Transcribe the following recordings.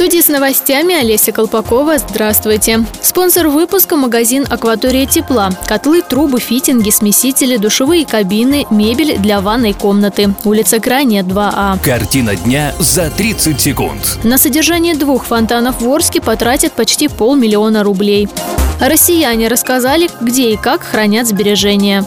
Студии с новостями Олеся Колпакова. Здравствуйте. Спонсор выпуска – магазин «Акватория тепла». Котлы, трубы, фитинги, смесители, душевые кабины, мебель для ванной комнаты. Улица Крайняя, 2А. Картина дня за 30 секунд. На содержание двух фонтанов в Орске потратят почти полмиллиона рублей. Россияне рассказали, где и как хранят сбережения.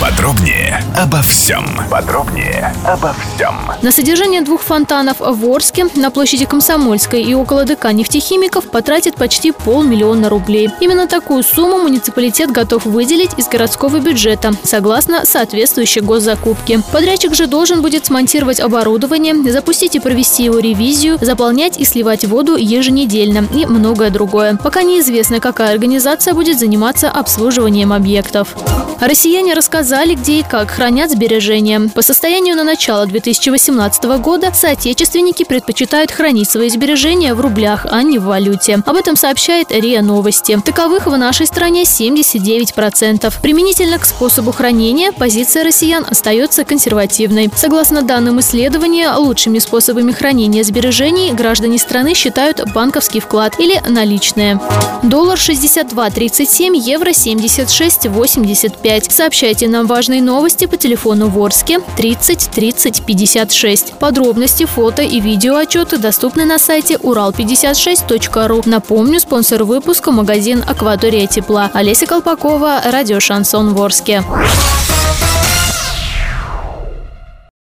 Подробнее обо всем. Подробнее обо всем. На содержание двух фонтанов в Орске на площади Комсомольской и около ДК нефтехимиков потратят почти полмиллиона рублей. Именно такую сумму муниципалитет готов выделить из городского бюджета, согласно соответствующей госзакупке. Подрядчик же должен будет смонтировать оборудование, запустить и провести его ревизию, заполнять и сливать воду еженедельно и многое другое. Пока неизвестно, какая организация будет заниматься обслуживанием объектов. Россияне рассказали, где и как хранят сбережения. По состоянию на начало 2018 года соотечественники предпочитают хранить свои сбережения в рублях, а не в валюте. Об этом сообщает РИА Новости. Таковых в нашей стране 79%. Применительно к способу хранения позиция россиян остается консервативной. Согласно данным исследования, лучшими способами хранения сбережений граждане страны считают банковский вклад или наличные. Доллар 62.37, евро 76.85. Сообщайте нам важные новости по телефону Ворске 30 30 56. Подробности, фото и видео отчеты доступны на сайте урал56.ру. Напомню, спонсор выпуска – магазин «Акватория тепла». Олеся Колпакова, радио «Шансон Ворске».